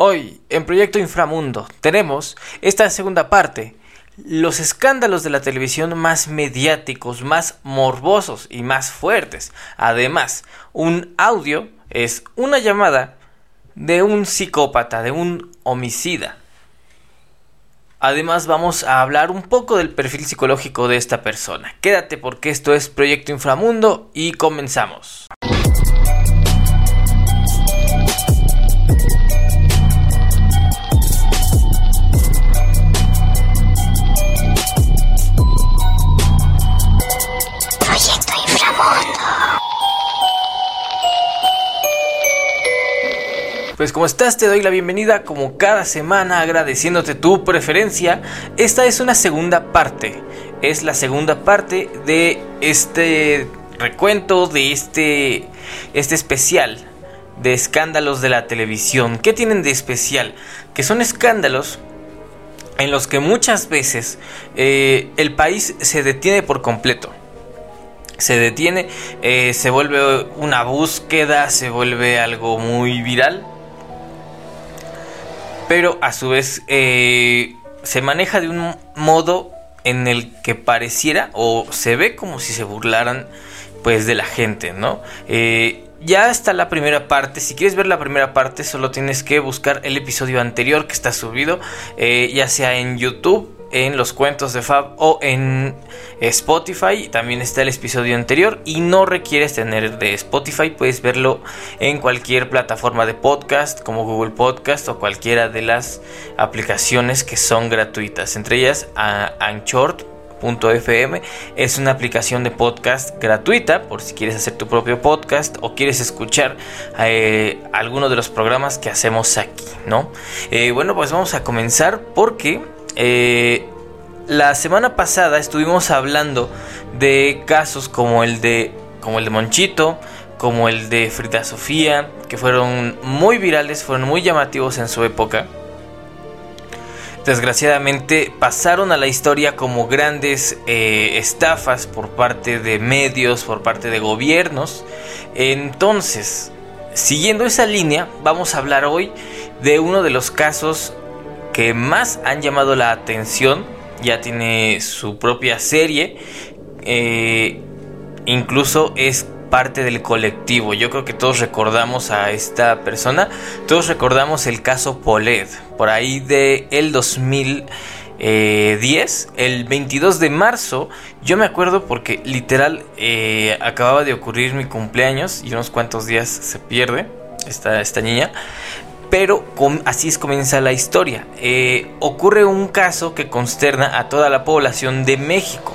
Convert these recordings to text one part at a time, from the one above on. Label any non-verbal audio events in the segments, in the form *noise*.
Hoy, en Proyecto Inframundo, tenemos esta segunda parte, los escándalos de la televisión más mediáticos, más morbosos y más fuertes. Además, un audio es una llamada de un psicópata, de un homicida. Además vamos a hablar un poco del perfil psicológico de esta persona. Quédate porque esto es Proyecto Inframundo y comenzamos. Pues como estás, te doy la bienvenida como cada semana agradeciéndote tu preferencia. Esta es una segunda parte. Es la segunda parte de este recuento, de este, este especial de escándalos de la televisión. ¿Qué tienen de especial? Que son escándalos en los que muchas veces eh, el país se detiene por completo se detiene, eh, se vuelve una búsqueda, se vuelve algo muy viral pero a su vez eh, se maneja de un modo en el que pareciera o se ve como si se burlaran pues de la gente, ¿no? Eh, ya está la primera parte. Si quieres ver la primera parte, solo tienes que buscar el episodio anterior que está subido, eh, ya sea en YouTube en los cuentos de Fab o en Spotify. También está el episodio anterior y no requieres tener de Spotify. Puedes verlo en cualquier plataforma de podcast como Google Podcast o cualquiera de las aplicaciones que son gratuitas. Entre ellas Anchor.fm es una aplicación de podcast gratuita por si quieres hacer tu propio podcast o quieres escuchar eh, alguno de los programas que hacemos aquí, ¿no? Eh, bueno, pues vamos a comenzar porque eh, la semana pasada estuvimos hablando de casos como el de como el de Monchito, como el de Frida Sofía, que fueron muy virales, fueron muy llamativos en su época. Desgraciadamente pasaron a la historia como grandes eh, estafas por parte de medios, por parte de gobiernos. Entonces, siguiendo esa línea, vamos a hablar hoy de uno de los casos que más han llamado la atención. Ya tiene su propia serie. Eh, incluso es parte del colectivo. Yo creo que todos recordamos a esta persona. Todos recordamos el caso Poled. Por ahí de el 2010, el 22 de marzo. Yo me acuerdo porque literal eh, acababa de ocurrir mi cumpleaños y unos cuantos días se pierde esta, esta niña. Pero así es comienza la historia. Eh, ocurre un caso que consterna a toda la población de México,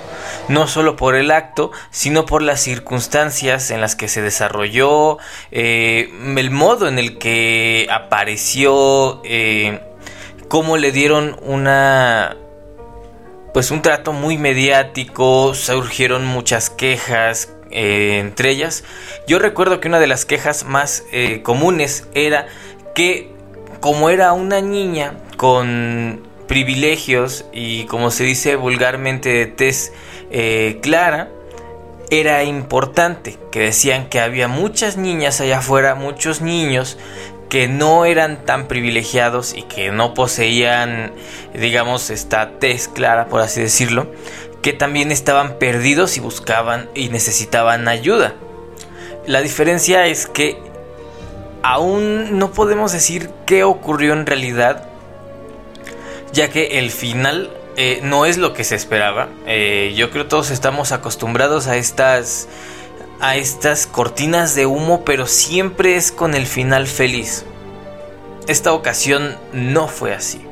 no solo por el acto, sino por las circunstancias en las que se desarrolló, eh, el modo en el que apareció, eh, cómo le dieron una pues un trato muy mediático, surgieron muchas quejas, entre ellas, yo recuerdo que una de las quejas más comunes era que como era una niña con privilegios y como se dice vulgarmente de tez eh, clara, era importante, que decían que había muchas niñas allá afuera, muchos niños que no eran tan privilegiados y que no poseían, digamos, esta tez clara, por así decirlo, que también estaban perdidos y buscaban y necesitaban ayuda. La diferencia es que aún no podemos decir qué ocurrió en realidad, ya que el final eh, no es lo que se esperaba. Eh, yo creo todos estamos acostumbrados a estas a estas cortinas de humo, pero siempre es con el final feliz. Esta ocasión no fue así.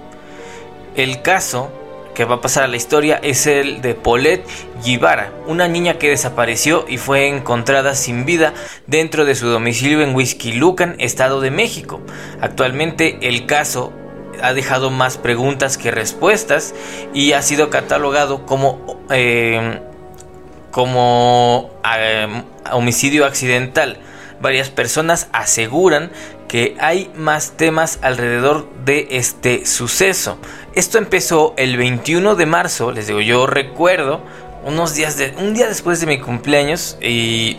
El caso que va a pasar a la historia es el de Paulette Givara, una niña que desapareció y fue encontrada sin vida dentro de su domicilio en Lucan, Estado de México. Actualmente el caso ha dejado más preguntas que respuestas y ha sido catalogado como, eh, como eh, homicidio accidental. Varias personas aseguran que hay más temas alrededor de este suceso. Esto empezó el 21 de marzo, les digo, yo recuerdo unos días de un día después de mi cumpleaños y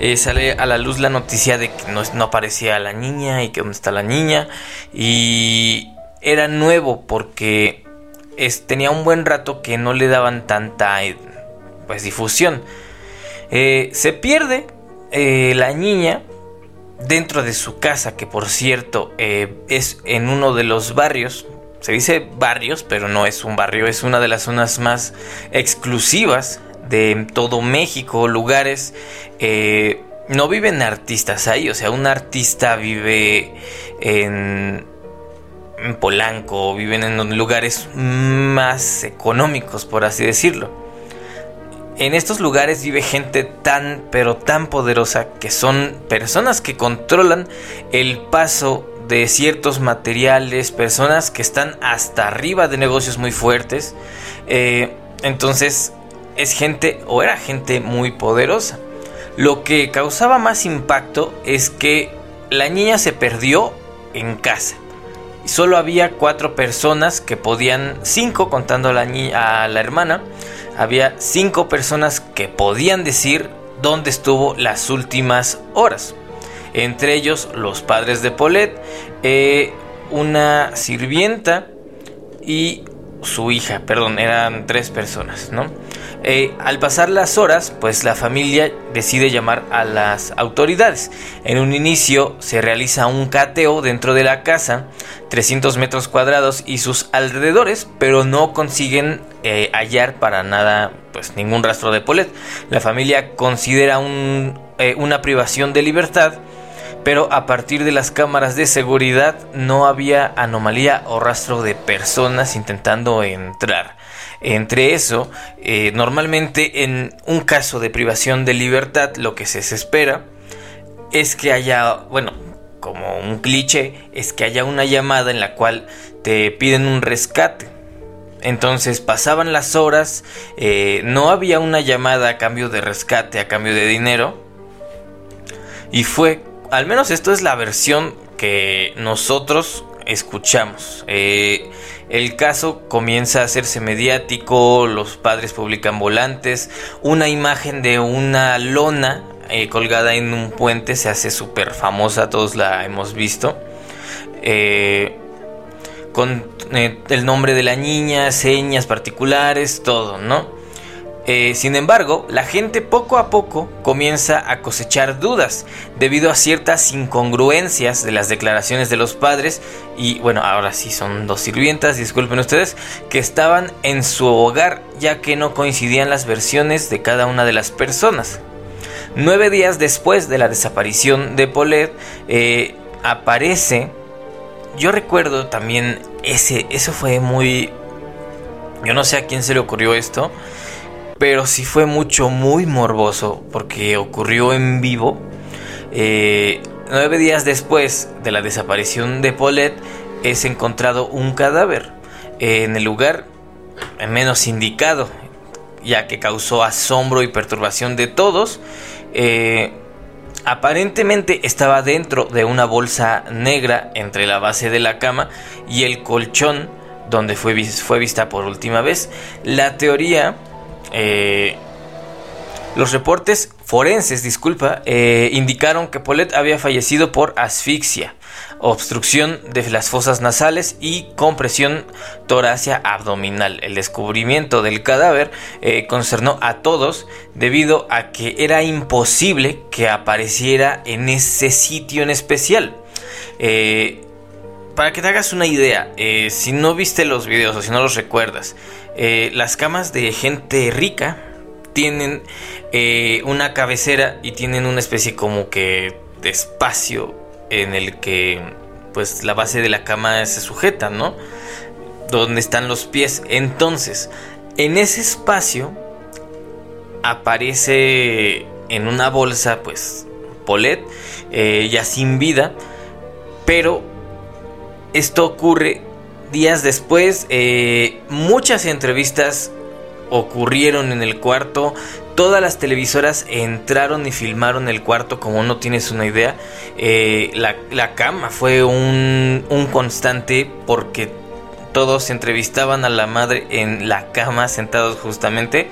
eh, sale a la luz la noticia de que no, aparecía la niña y que dónde está la niña. Y era nuevo porque tenía un buen rato que no le daban tanta pues, difusión. Eh, se pierde eh, la niña dentro de su casa, que por cierto es en uno de los barrios se dice barrios, pero no es un barrio, es una de las zonas más exclusivas de todo México, lugares... Eh, no viven artistas ahí, o sea, un artista vive en, en Polanco, viven en lugares más económicos, por así decirlo. En estos lugares vive gente tan, pero tan poderosa que son personas que controlan el paso de ciertos materiales, personas que están hasta arriba de negocios muy fuertes. Eh, entonces es gente o era gente muy poderosa. Lo que causaba más impacto es que la niña se perdió en casa. Solo había cuatro personas que podían, cinco contando a la, a la hermana, había cinco personas que podían decir dónde estuvo las últimas horas. Entre ellos los padres de Paulette, eh, una sirvienta y su hija, perdón, eran tres personas, ¿no? Eh, al pasar las horas, pues la familia decide llamar a las autoridades. En un inicio se realiza un cateo dentro de la casa, 300 metros cuadrados y sus alrededores, pero no consiguen eh, hallar para nada, pues ningún rastro de Paulette. La familia considera una privación de libertad pero a partir de las cámaras de seguridad no había anomalía o rastro de personas intentando entrar. Entre eso, eh, normalmente en un caso de privación de libertad lo que se espera es que haya, bueno, como un cliché, es que haya una llamada en la cual te piden un rescate. Entonces pasaban las horas, eh, no había una llamada a cambio de rescate, a cambio de dinero. Y fue al menos esto es la versión que nosotros escuchamos. Eh, el caso comienza a hacerse mediático, los padres publican volantes, una imagen de una lona eh, colgada en un puente se hace súper famosa, todos la hemos visto. Eh, con el nombre de la niña, señas particulares, todo, ¿no? Eh, sin embargo, la gente poco a poco comienza a cosechar dudas debido a ciertas incongruencias de las declaraciones de los padres y bueno, ahora sí son dos sirvientas, disculpen ustedes, que estaban en su hogar ya que no coincidían las versiones de cada una de las personas. Nueve días después de la desaparición de Paulette, eh, aparece, yo recuerdo también ese, eso fue muy, yo no sé a quién se le ocurrió esto, pero sí fue mucho, muy morboso, porque ocurrió en vivo. Eh, nueve días después de la desaparición de Paulette, es encontrado un cadáver en el lugar menos indicado, ya que causó asombro y perturbación de todos. Eh, aparentemente estaba dentro de una bolsa negra entre la base de la cama y el colchón donde fue, fue vista por última vez. La teoría eh, los reportes forenses, disculpa, eh, indicaron que Paulette había fallecido por asfixia, obstrucción de las fosas nasales y compresión torácica abdominal. El descubrimiento del cadáver eh, concernó a todos debido a que era imposible que apareciera en ese sitio en especial. Para que te hagas una idea, si no viste los videos o si no los recuerdas, eh, las camas de gente rica tienen eh, una cabecera y tienen una especie como que de espacio en el que pues la base de la cama se sujeta, ¿no? Donde están los pies. Entonces, en ese espacio aparece en una bolsa pues Polet eh, ya sin vida, pero esto ocurre días después, eh, muchas entrevistas ocurrieron en el cuarto. Todas las televisoras entraron y filmaron el cuarto, como no tienes una idea. Eh, la, cama fue un, constante porque todos entrevistaban a la madre en la cama, sentados justamente.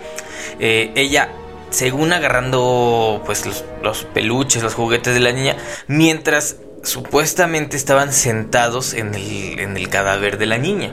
Eh, ella según agarrando pues los, peluches, los juguetes de la niña, mientras supuestamente estaban sentados en el, en el cadáver de la niña.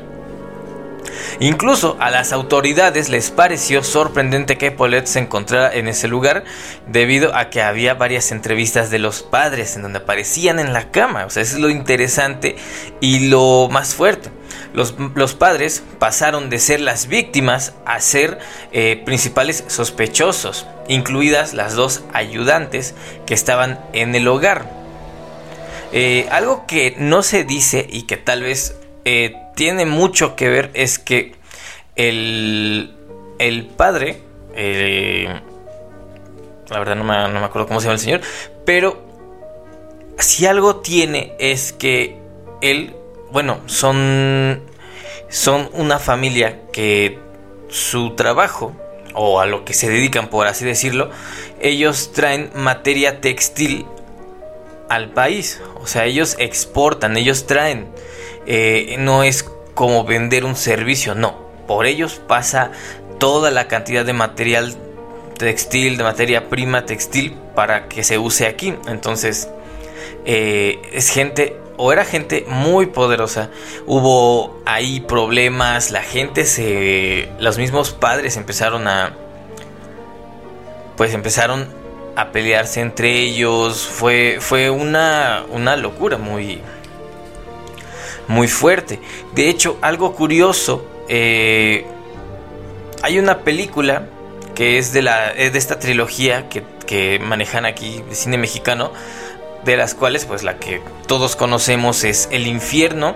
Incluso a las autoridades les pareció sorprendente que Paulette se encontrara en ese lugar debido a que había varias entrevistas de los padres en donde aparecían en la cama. O sea, eso es lo interesante y lo más fuerte. Los, padres pasaron de ser las víctimas a ser eh, principales sospechosos, incluidas las dos ayudantes que estaban en el hogar. Eh, algo que no se dice y que tal vez eh, tiene mucho que ver es que el, el padre, la verdad no me, no me acuerdo cómo se llama el señor, pero si algo tiene es que él bueno, son, son una familia que su trabajo, o a lo que se dedican por así decirlo, ellos traen materia textil al país. O sea, ellos exportan, ellos traen. Eh, no es como vender un servicio, no. Por ellos pasa toda la cantidad de material textil, de materia prima textil para que se use aquí. Entonces, eh, es gente o era gente muy poderosa. Hubo ahí problemas, la gente se... Los mismos padres empezaron a... Pues empezaron a pelearse entre ellos. Fue, fue una, una locura muy... Muy fuerte. De hecho, algo curioso. Eh, hay una película que es de, la, de esta trilogía que, que manejan aquí de cine mexicano de las cuales pues la que todos conocemos es El infierno.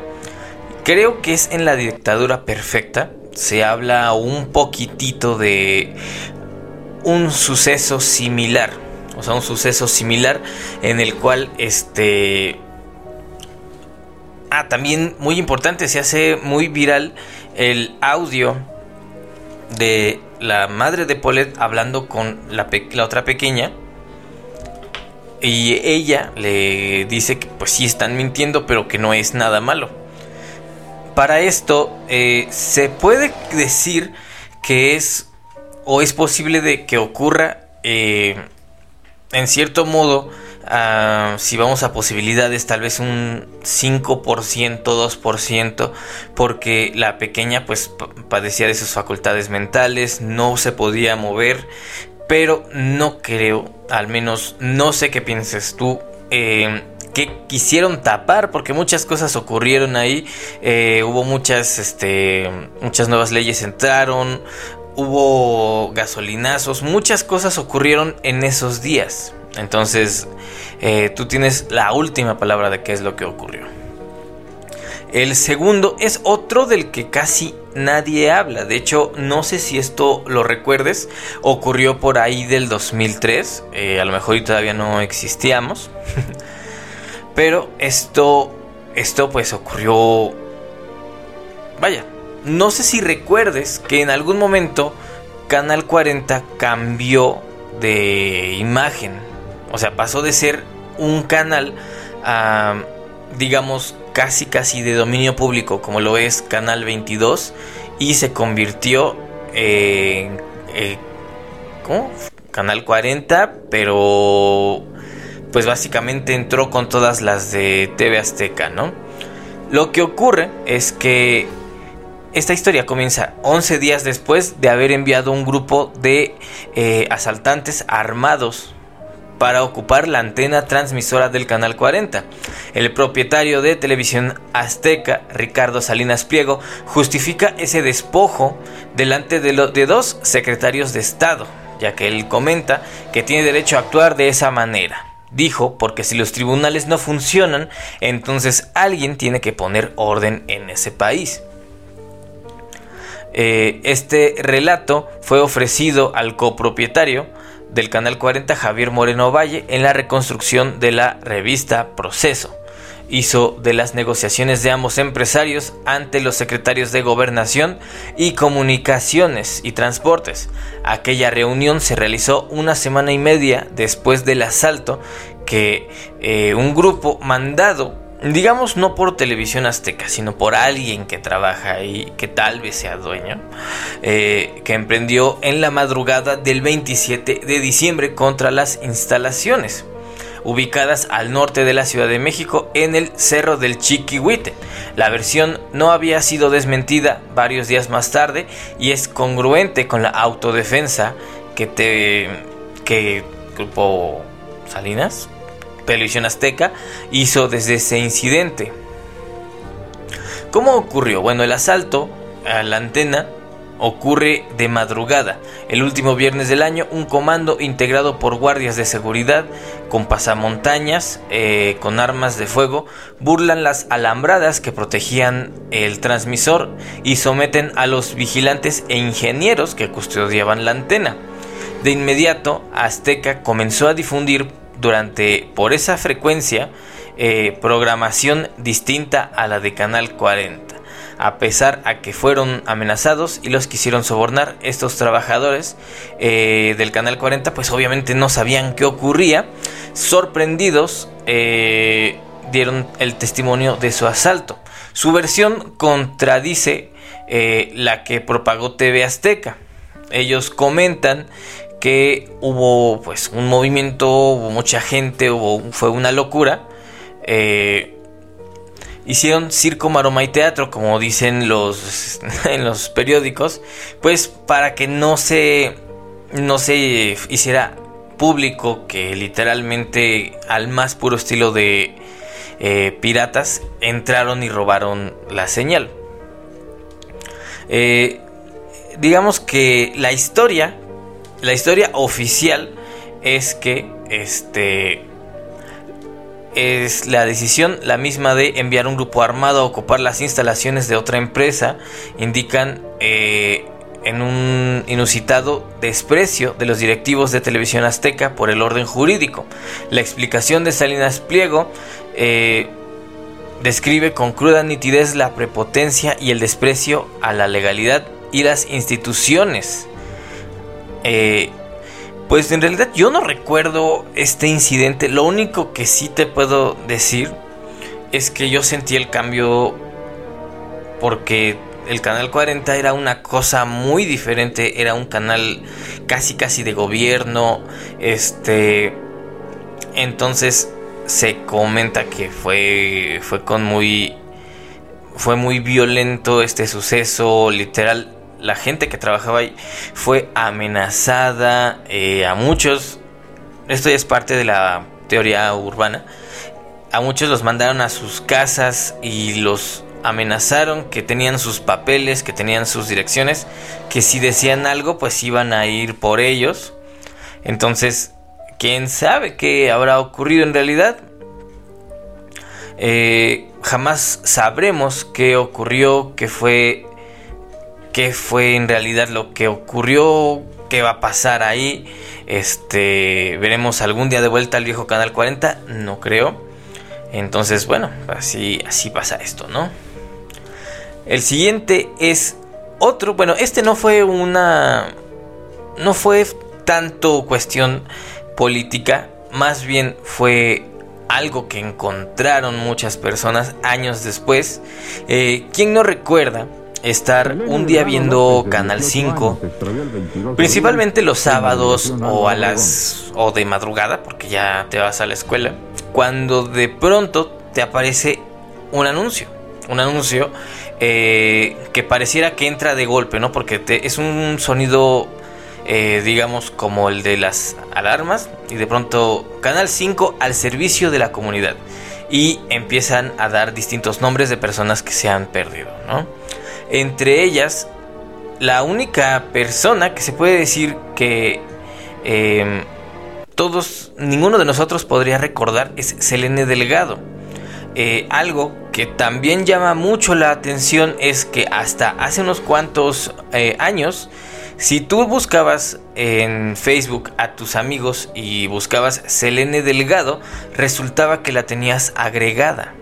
Creo que es en la dictadura perfecta. Se habla un poquitito de un suceso similar. O sea, un suceso similar en el cual este... Ah, también muy importante, se hace muy viral el audio de la madre de Paulette hablando con la, la otra pequeña y ella le dice que pues sí están mintiendo, pero que no es nada malo. Para esto eh, se puede decir que es o es posible de que ocurra eh, en cierto modo, ah, si vamos a posibilidades, tal vez un 5%, 2%, porque la pequeña pues padecía de sus facultades mentales, no se podía mover, pero no creo, al menos no sé qué pienses tú. Eh, que quisieron tapar porque muchas cosas ocurrieron ahí eh, hubo muchas este muchas nuevas leyes entraron hubo gasolinazos muchas cosas ocurrieron en esos días entonces eh, tú tienes la última palabra de qué es lo que ocurrió el segundo es otro del que casi nadie habla. De hecho, no sé si esto lo recuerdes. Ocurrió por ahí del 2003. Eh, a lo mejor todavía no existíamos. *laughs* Pero esto, esto pues ocurrió... Vaya, no sé si recuerdes que en algún momento Canal 40 cambió de imagen. O sea, pasó de ser un canal a, digamos, casi casi de dominio público como lo es Canal 22 y se convirtió en eh, Canal 40 pero pues básicamente entró con todas las de TV Azteca, ¿no? Lo que ocurre es que esta historia comienza 11 días después de haber enviado un grupo de eh, asaltantes armados para ocupar la antena transmisora del Canal 40. El propietario de Televisión Azteca, Ricardo Salinas Pliego, justifica ese despojo delante de, de dos secretarios de Estado, ya que él comenta que tiene derecho a actuar de esa manera. Dijo, porque si los tribunales no funcionan, entonces alguien tiene que poner orden en ese país. Eh, este relato fue ofrecido al copropietario, del Canal 40 Javier Moreno Valle en la reconstrucción de la revista Proceso. Hizo de las negociaciones de ambos empresarios ante los secretarios de Gobernación y Comunicaciones y Transportes. Aquella reunión se realizó una semana y media después del asalto que eh, un grupo mandado digamos no por televisión azteca, sino por alguien que trabaja ahí, que tal vez sea dueño, eh, que emprendió en la madrugada del 27 de diciembre contra las instalaciones ubicadas al norte de la Ciudad de México en el Cerro del Chiquihuite. La versión no había sido desmentida varios días más tarde y es congruente con la autodefensa que te que Grupo Salinas, Televisión Azteca, hizo desde ese incidente. ¿Cómo ocurrió? Bueno, el asalto a la antena ocurre de madrugada. El último viernes del año, un comando integrado por guardias de seguridad con pasamontañas, eh, con armas de fuego, burlan las alambradas que protegían el transmisor y someten a los vigilantes e ingenieros que custodiaban la antena. De inmediato, Azteca comenzó a difundir durante por esa frecuencia eh, programación distinta a la de Canal 40 a pesar a que fueron amenazados y los quisieron sobornar. Estos trabajadores eh, del Canal 40 pues obviamente no sabían qué ocurría. Sorprendidos eh, dieron el testimonio de su asalto. Su versión contradice la que propagó TV Azteca. Ellos comentan que hubo pues un movimiento, hubo mucha gente, hubo, fue una locura hicieron circo, maroma y teatro, como dicen los *laughs* en los periódicos, pues para que no se no se hiciera público que literalmente al más puro estilo de eh, piratas entraron y robaron la señal. Eh, digamos que la historia, la historia oficial es que este es la decisión la misma de enviar un grupo armado a ocupar las instalaciones de otra empresa. Indican eh, en un inusitado desprecio de los directivos de televisión azteca por el orden jurídico. La explicación de Salinas Pliego eh, describe con cruda nitidez la prepotencia y el desprecio a la legalidad y las instituciones. Eh, pues en realidad yo no recuerdo este incidente. Lo único que sí te puedo decir es que yo sentí el cambio porque el canal 40 era una cosa muy diferente, era un canal casi casi de gobierno, este entonces se comenta que fue fue con muy fue muy violento este suceso, literal la gente que trabajaba ahí fue amenazada eh, a muchos. Esto ya es parte de la teoría urbana. A muchos los mandaron a sus casas y los amenazaron que tenían sus papeles, que tenían sus direcciones, que si decían algo pues iban a ir por ellos. Entonces, ¿quién sabe qué habrá ocurrido en realidad? Eh, jamás sabremos qué ocurrió, qué fue qué fue en realidad lo que ocurrió, qué va a pasar ahí. Este, veremos algún día de vuelta al viejo canal 40, no creo. Entonces, bueno, así así pasa esto, ¿no? El siguiente es otro, bueno, este no fue una no fue tanto cuestión política, más bien fue algo que encontraron muchas personas años después. Eh, ¿Quién no recuerda estar un día viendo Canal 5, principalmente los sábados o a las o de madrugada, porque ya te vas a la escuela, cuando de pronto te aparece un anuncio, un anuncio eh, que pareciera que entra de golpe, ¿no? Porque te, es un sonido, eh, digamos, como el de las alarmas y de pronto Canal 5 al servicio de la comunidad y empiezan a dar distintos nombres de personas que se han perdido, ¿no? Entre ellas, la única persona que se puede decir que em, todos, ninguno de nosotros podría recordar es Selene Delgado. Eh, algo que también llama mucho la atención es que hasta hace unos cuantos eh, años, si tú buscabas en Facebook a tus amigos y buscabas Selene Delgado, resultaba que la tenías agregada.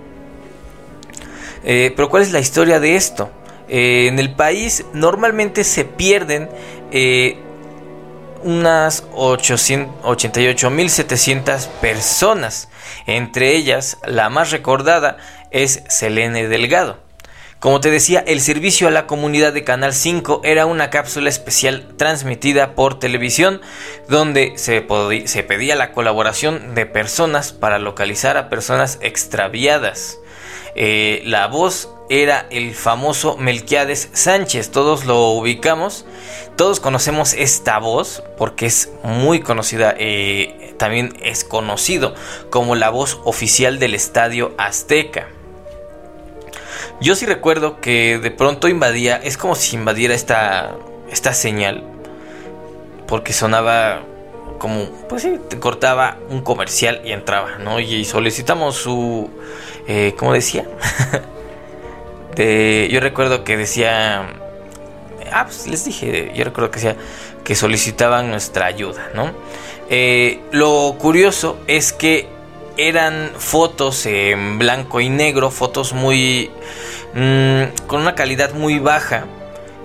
Eh, pero ¿cuál es la historia de esto? Eh, en el país normalmente se pierden eh, unas 88.700 personas. Entre ellas, la más recordada es Selene Delgado. Como te decía, el servicio a la comunidad de Canal 5 era una cápsula especial transmitida por televisión donde se, se, pedía la colaboración de personas para localizar a personas extraviadas. Eh, la voz era el famoso Melquiades Sánchez, todos lo ubicamos, todos conocemos esta voz porque es muy conocida, eh, también es conocido como la voz oficial del Estadio Azteca. Yo sí recuerdo que de pronto invadía, es como si invadiera esta, esta señal, porque sonaba como, pues sí, cortaba un comercial y entraba, ¿no? Y solicitamos su, eh, ¿cómo decía? *laughs* de, yo recuerdo que decía, ah, pues les dije, yo recuerdo que decía que solicitaban nuestra ayuda, ¿no? Eh, lo curioso es que eran fotos en blanco y negro, fotos muy mm, con una calidad muy baja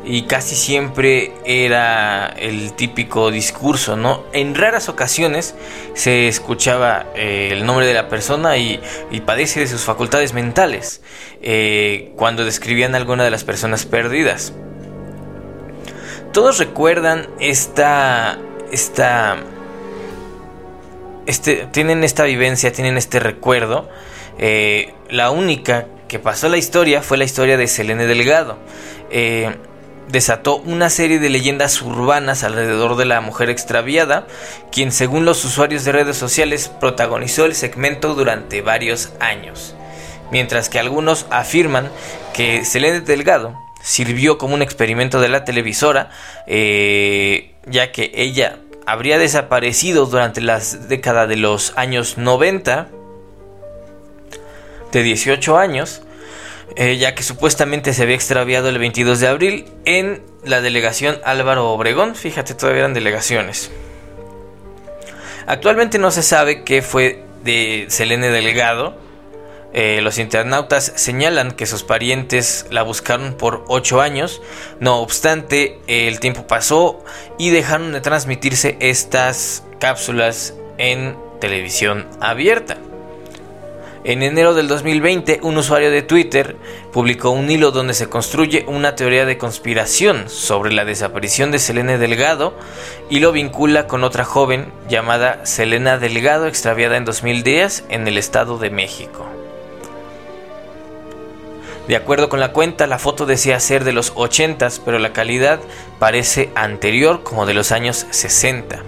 y casi siempre era el típico discurso, ¿no? En raras ocasiones se escuchaba eh, el nombre de la persona y, padece de sus facultades mentales eh, cuando describían a alguna de las personas perdidas. Todos recuerdan esta, esta este, tienen esta vivencia, tienen este recuerdo. Eh, la única que pasó la historia fue la historia de Selene Delgado. Desató una serie de leyendas urbanas alrededor de la mujer extraviada, quien según los usuarios de redes sociales protagonizó el segmento durante varios años. Mientras que algunos afirman que Selene Delgado sirvió como un experimento de la televisora, eh, ya que ella habría desaparecido durante las décadas de los años 90, de 18 años, eh, ya que supuestamente se había extraviado el 22 de abril en la delegación Álvaro Obregón. Fíjate, todavía eran delegaciones. Actualmente no se sabe qué fue de Selene Delgado, eh, los internautas señalan que sus parientes la buscaron por 8 años, no obstante el tiempo pasó y dejaron de transmitirse estas cápsulas en televisión abierta. En enero del 2020, un usuario de Twitter publicó un hilo donde se construye una teoría de conspiración sobre la desaparición de Selene Delgado y lo vincula con otra joven llamada Selena Delgado extraviada en 2010 en el Estado de México. De acuerdo con la cuenta, la foto decía ser de los 80, pero la calidad parece anterior, como de los años 60.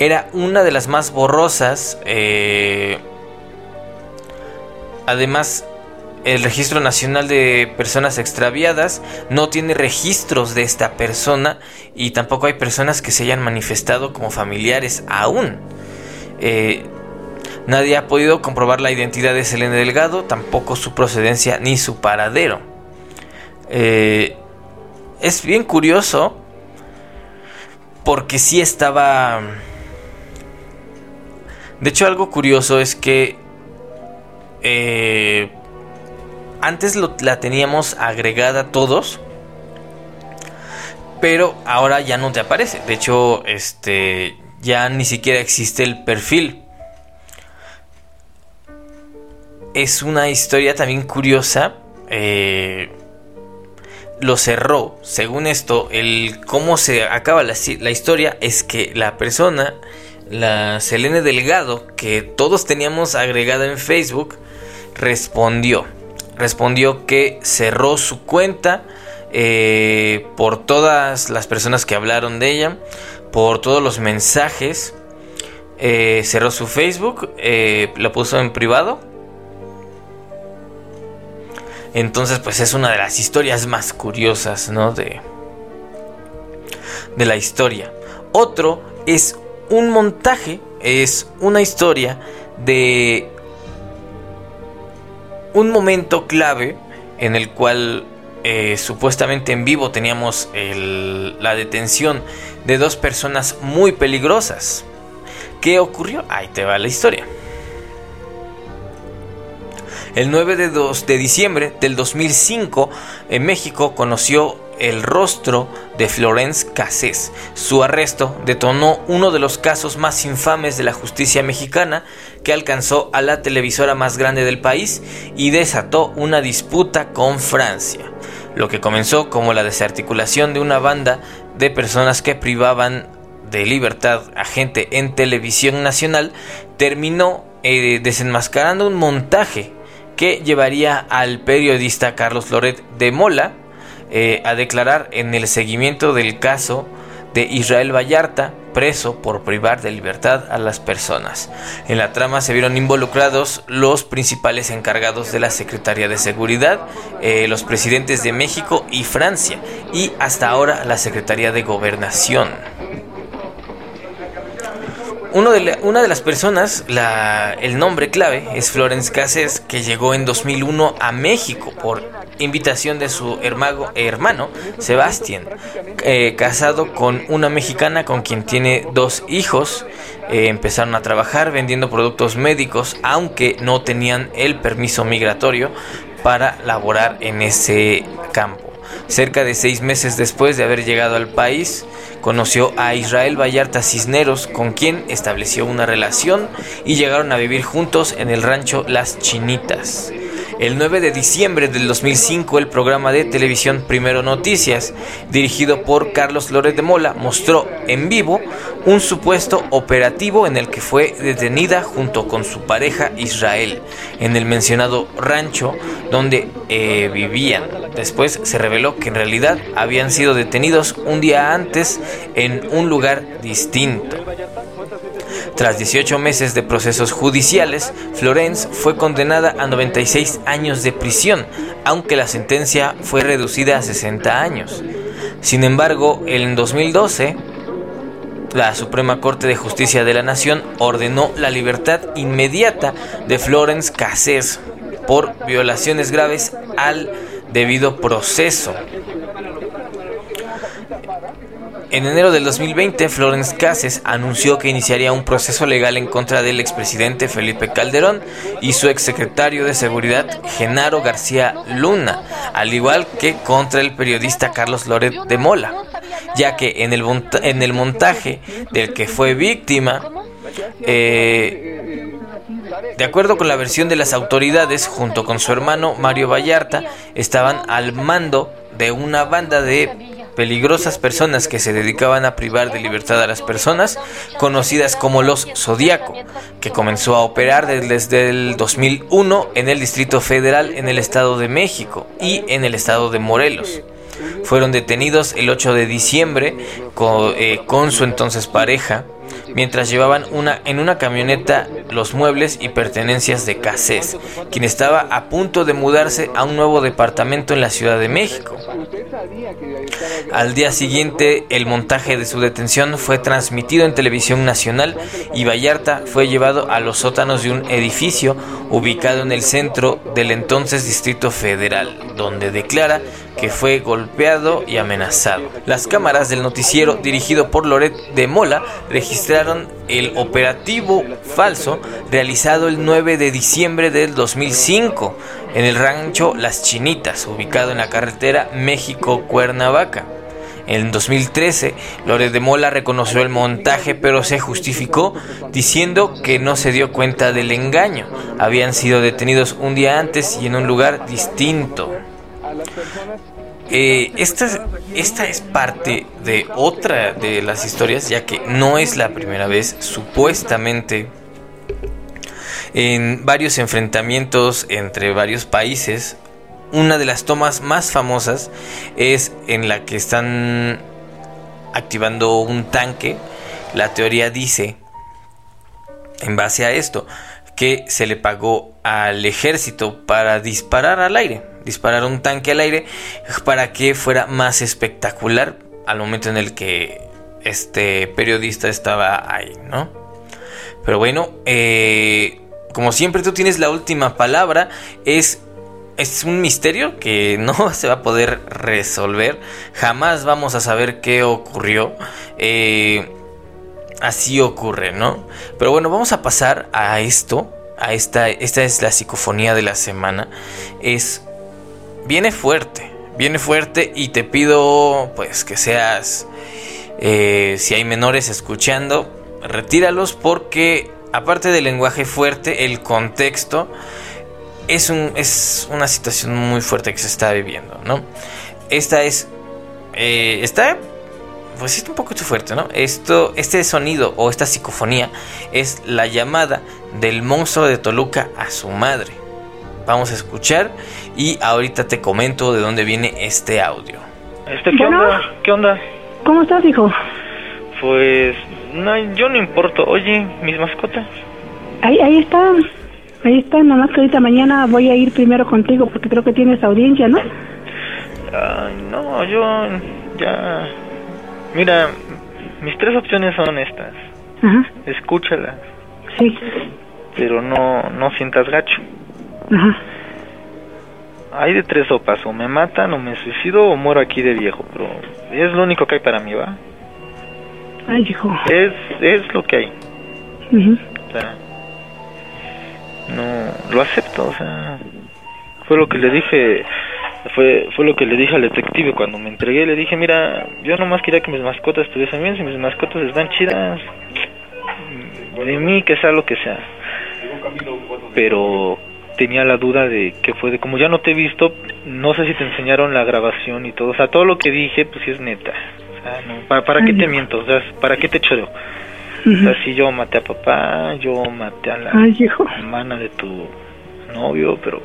Era una de las más borrosas. Eh, además, el Registro Nacional de Personas Extraviadas no tiene registros de esta persona y tampoco hay personas que se hayan manifestado como familiares aún. Eh, Nadie ha podido comprobar la identidad de Selene Delgado, tampoco su procedencia ni su paradero. Eh, es bien curioso porque sí estaba... De hecho, algo curioso es que eh, antes la teníamos agregada todos, pero ahora ya no te aparece. De hecho, este ya ni siquiera existe el perfil es una historia también curiosa. Eh, lo cerró. Según esto, el cómo se acaba la, historia es que la persona, la Selene Delgado, que todos teníamos agregada en Facebook, respondió. Respondió que cerró su cuenta eh, por todas las personas que hablaron de ella, por todos los mensajes. Eh, cerró su Facebook, lo puso en privado entonces, pues es una de las historias más curiosas, ¿no? De, de la historia. Otro es un montaje, es una historia de un momento clave en el cual eh, supuestamente en vivo teníamos la detención de dos personas muy peligrosas. ¿Qué ocurrió? Ahí te va la historia. El 9 de, de diciembre del 2005, en México conoció el rostro de Florence Cassés. Su arresto detonó uno de los casos más infames de la justicia mexicana que alcanzó a la televisora más grande del país y desató una disputa con Francia. Lo que comenzó como la desarticulación de una banda de personas que privaban de libertad a gente en televisión nacional terminó eh, desenmascarando un montaje que llevaría al periodista Carlos Loret de Mola eh, a declarar en el seguimiento del caso de Israel Vallarta, preso por privar de libertad a las personas. En la trama se vieron involucrados los principales encargados de la Secretaría de Seguridad, eh, los presidentes de México y Francia, y hasta ahora la Secretaría de Gobernación de una de las personas, el nombre clave es Florence Cassés, que llegó en 2001 a México por invitación de su hermano, hermano Sebastián, eh, casado con una mexicana con quien tiene dos hijos. Eh, empezaron a trabajar vendiendo productos médicos, aunque no tenían el permiso migratorio para laborar en ese campo. Cerca de seis meses después de haber llegado al país, conoció a Israel Vallarta Cisneros, con quien estableció una relación y llegaron a vivir juntos en el rancho Las Chinitas. El 9 de diciembre del 2005, el programa de televisión Primero Noticias, dirigido por Carlos Lórez de Mola, mostró en vivo un supuesto operativo en el que fue detenida junto con su pareja Israel en el mencionado rancho donde eh, vivían. Después se reveló que en realidad habían sido detenidos un día antes en un lugar distinto. Tras 18 meses de procesos judiciales, Florence fue condenada a 96 años de prisión, aunque la sentencia fue reducida a 60 años. Sin embargo, en 2012, la Suprema Corte de Justicia de la Nación ordenó la libertad inmediata de Florence Cassés por violaciones graves al debido proceso. En enero del 2020, Florence Cases anunció que iniciaría un proceso legal en contra del expresidente Felipe Calderón y su exsecretario de Seguridad, Genaro García Luna, al igual que contra el periodista Carlos Loret de Mola, ya que en el, en el montaje del que fue víctima, eh, de acuerdo con la versión de las autoridades, junto con su hermano Mario Vallarta, estaban al mando de una banda de peligrosas personas que se dedicaban a privar de libertad a las personas, conocidas como los Zodíaco, que comenzó a operar desde el 2001 en el Distrito Federal en el Estado de México y en el Estado de Morelos. Fueron detenidos el 8 de diciembre con, eh, con su entonces pareja, mientras llevaban una, en una camioneta los muebles y pertenencias de Cassés, quien estaba a punto de mudarse a un nuevo departamento en la Ciudad de México. Al día siguiente, el montaje de su detención fue transmitido en televisión nacional y Vallarta fue llevado a los sótanos de un edificio ubicado en el centro del entonces Distrito Federal, donde declara que fue golpeado y amenazado. Las cámaras del noticiero dirigido por Loret de Mola registraron el operativo falso realizado el 9 de diciembre del 2005 en el rancho Las Chinitas, ubicado en la carretera México-Cuernavaca. En 2013, Loret de Mola reconoció el montaje, pero se justificó diciendo que no se dio cuenta del engaño. Habían sido detenidos un día antes y en un lugar distinto. Eh, esta, esta es parte de otra de las historias, ya que no es la primera vez, supuestamente, en varios enfrentamientos entre varios países. Una de las tomas más famosas es en la que están activando un tanque. La teoría dice, en base a esto, que se le pagó al ejército para disparar al aire, disparar un tanque al aire para que fuera más espectacular al momento en el que este periodista estaba ahí, ¿no? Pero bueno, eh, como siempre tú tienes la última palabra, es es un misterio que *laughs* no se va a poder resolver. Jamás vamos a saber qué ocurrió. Eh, así ocurre, ¿no? Pero bueno, vamos a pasar a esto. A esta, esta es la psicofonía de la semana. Es. Viene fuerte. viene fuerte y te pido pues que seas, eh, si hay menores escuchando, retíralos porque aparte del lenguaje fuerte, el contexto es, un, es una situación muy fuerte que se está viviendo, ¿no? Esta es, eh, está pues es un poco fuerte, ¿no? Esto, este sonido o esta psicofonía es la llamada del monstruo de Toluca a su madre. Vamos a escuchar y ahorita te comento de dónde viene este audio. Este, ¿qué onda? ¿Qué onda? ¿Cómo estás, hijo? Pues, no, yo no importo. Oye, mis mascotas. Ahí, ahí está. Ahí está, nada más que ahorita mañana voy a ir primero contigo porque creo que tienes audiencia, ¿no? Ay, no, yo ya Mira, mis tres opciones son estas. Ajá. Escúchalas. Sí. Pero no, no sientas gacho. Ajá. Hay de tres sopas, o me matan, o me suicido, o muero aquí de viejo, pero es lo único que hay para mí, ¿va? Ay, hijo. Es, es lo que hay. O sea, no, lo acepto, o sea, fue lo que le dije fue fue lo que le dije al detective cuando me entregué le dije mira yo nomás quería que mis mascotas estuviesen bien si mis mascotas están chidas de mí que sea lo que sea pero tenía la duda de que fue de como ya no te he visto no sé si te enseñaron la grabación y todo o sea todo lo que dije pues sí es neta o sea, no, ¿para, qué te miento? O sea, ¿para qué te choreo? O sea, si yo maté a papá, yo maté a la hermana de tu novio, pero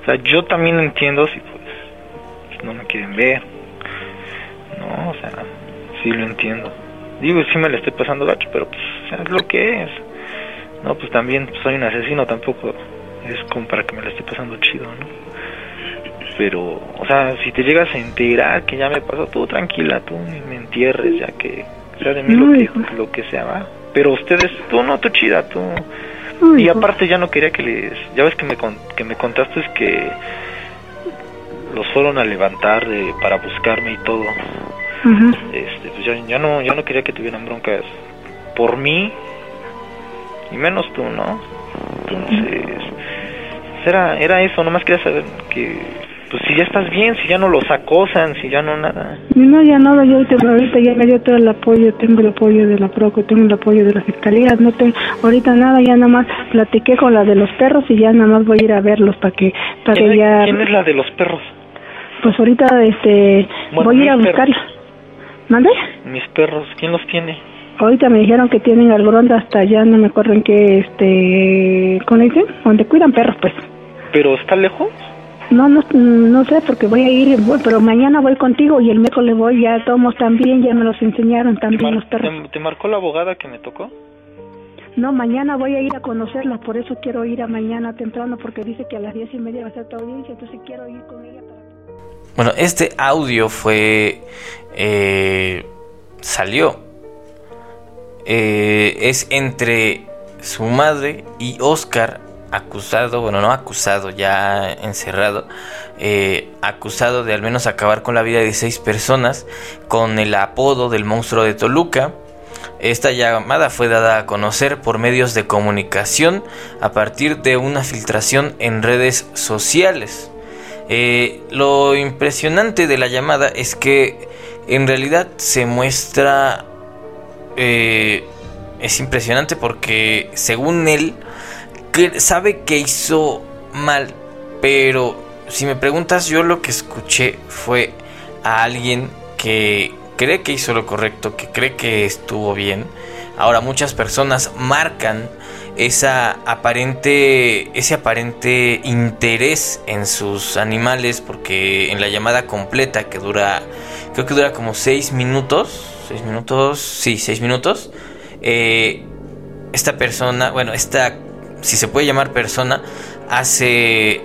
o sea, yo también entiendo si pues no me quieren ver. No, o sea, sí lo entiendo. Digo, sí me le estoy pasando gacho, pero pues es lo que es. No, pues también soy un asesino, tampoco es como para que me la esté pasando chido, ¿no? Pero, o sea, si te llegas a enterar que ya me pasó, tú tranquila, tú me entierres, ya que sea de mí lo, que, lo que sea, va. Pero ustedes, tú no, tú chida, tú y aparte ya no quería que les... Ya ves que me, que me contaste es que los fueron a levantar para buscarme y todo. este, pues ya, no, ya no quería que tuvieran broncas por mí y menos tú, ¿no? Entonces, era, era eso, nomás quería saber que pues si ya estás bien, si ya no los acosan, si ya no nada. No, ya nada, yo ahorita, ya me dio todo el apoyo, tengo el apoyo de la PROCO, tengo el apoyo de la Fiscalía, no tengo, ahorita nada, ya nada más platiqué con la de los perros y ya nada más voy a ir a verlos para que, para ¿Quién, que ya... ¿Quién es la de los perros? Pues ahorita, este, voy a ir a buscarlos. ¿Mande? Mis perros, ¿quién los tiene? Ahorita me dijeron que tienen al gronda hasta allá, no me acuerdo en qué, este, ¿cómo dicen? Donde cuidan perros, pues. ¿Pero está lejos? No, no, no sé, porque voy a ir, pero mañana voy contigo y el le voy, ya tomos también, ya me los enseñaron también los perros. ¿Te, marcó la abogada que me tocó? No, mañana voy a ir a conocerla, por eso quiero ir a mañana temprano, porque dice que a las diez y media va a ser tu audiencia, entonces quiero ir con ella para... Bueno, este audio fue... Eh, salió. Eh, es entre su madre y Oscar acusado, bueno, no acusado, ya encerrado, eh, acusado de al menos acabar con la vida de seis personas con el apodo del monstruo de Toluca. Esta llamada fue dada a conocer por medios de comunicación a partir de una filtración en redes sociales. Eh, lo impresionante de la llamada es que en realidad se muestra... Eh, es impresionante porque según él que sabe que hizo mal, pero si me preguntas, yo lo que escuché fue a alguien que cree que hizo lo correcto, que cree que estuvo bien. Ahora muchas personas marcan esa aparente ese aparente interés en sus animales porque en la llamada completa que dura creo que dura como seis minutos seis minutos sí seis minutos eh, esta persona bueno esta si se puede llamar persona, hace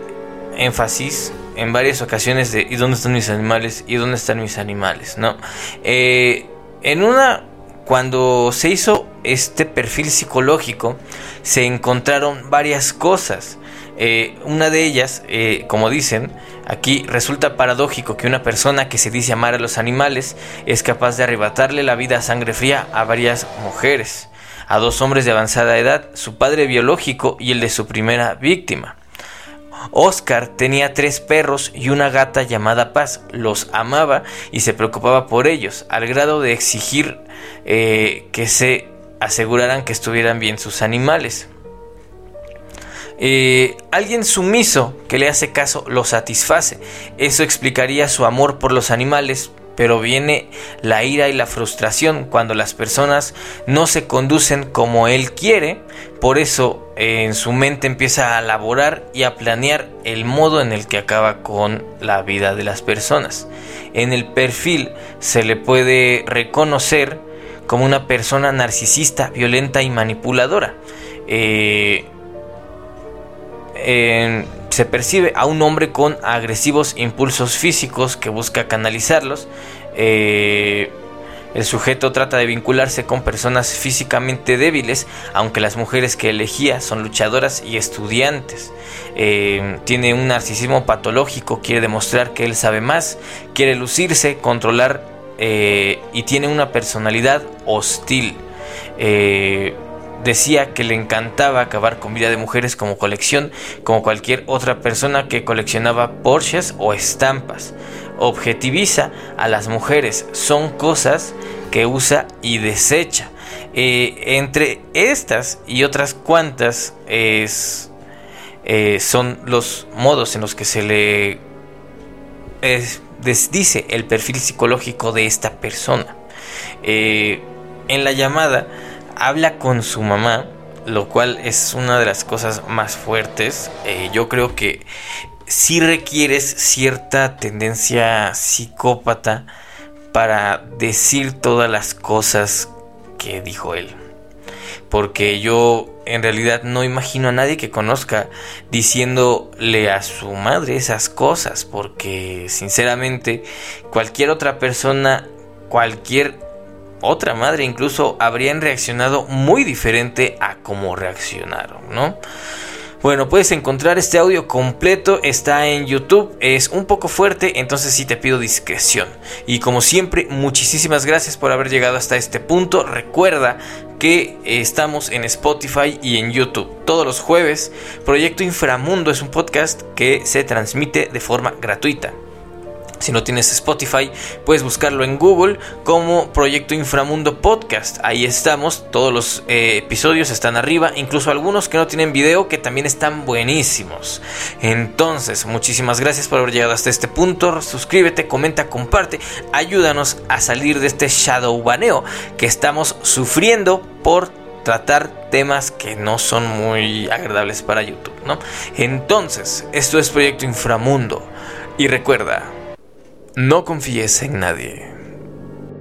énfasis en varias ocasiones de ¿y dónde están mis animales? ¿y dónde están mis animales? ¿no? Eh, en una, cuando se hizo este perfil psicológico, se encontraron varias cosas. Eh, una de ellas, eh, como dicen, aquí resulta paradójico que una persona que se dice amar a los animales es capaz de arrebatarle la vida a sangre fría a varias mujeres a dos hombres de avanzada edad, su padre biológico y el de su primera víctima. Oscar tenía tres perros y una gata llamada Paz. Los amaba y se preocupaba por ellos, al grado de exigir eh, que se aseguraran que estuvieran bien sus animales. Eh, alguien sumiso que le hace caso lo satisface. Eso explicaría su amor por los animales, pero viene la ira y la frustración cuando las personas no se conducen como él quiere, por eso en su mente empieza a elaborar y a planear el modo en el que acaba con la vida de las personas. En el perfil se le puede reconocer como una persona narcisista, violenta y manipuladora. Eh, se percibe a un hombre con agresivos impulsos físicos que busca canalizarlos. Eh, el sujeto trata de vincularse con personas físicamente débiles, aunque las mujeres que elegía son luchadoras y estudiantes. Eh, tiene un narcisismo patológico, quiere demostrar que él sabe más, quiere lucirse, controlar eh, y tiene una personalidad hostil decía que le encantaba acabar con vida de mujeres como colección, como cualquier otra persona que coleccionaba Porsches o estampas. Objetiviza a las mujeres, son cosas que usa y desecha. Eh, entre estas y otras cuantas es, eh, son los modos en los que se le dice el perfil psicológico de esta persona. Eh, en la llamada habla con su mamá, lo cual es una de las cosas más fuertes. Eh, yo creo que si requieres cierta tendencia psicópata para decir todas las cosas que dijo él. Porque yo en realidad no imagino a nadie que conozca diciéndole a su madre esas cosas. Porque sinceramente cualquier otra persona, cualquier otra madre incluso habrían reaccionado muy diferente a cómo reaccionaron, ¿no? Bueno, puedes encontrar este audio completo, está en YouTube, es un poco fuerte, entonces sí te pido discreción. Y como siempre, muchísimas gracias por haber llegado hasta este punto. Recuerda que estamos en Spotify y en YouTube todos los jueves. Proyecto Inframundo es un podcast que se transmite de forma gratuita. Si no tienes Spotify, puedes buscarlo en Google como Proyecto Inframundo Podcast. Ahí estamos, todos los eh, episodios están arriba, incluso algunos que no tienen video que también están buenísimos. Entonces, muchísimas gracias por haber llegado hasta este punto. Suscríbete, comenta, comparte, ayúdanos a salir de este shadow baneo que estamos sufriendo por tratar temas que no son muy agradables para YouTube, ¿no? Entonces, esto es Proyecto Inframundo y recuerda no confíes en nadie.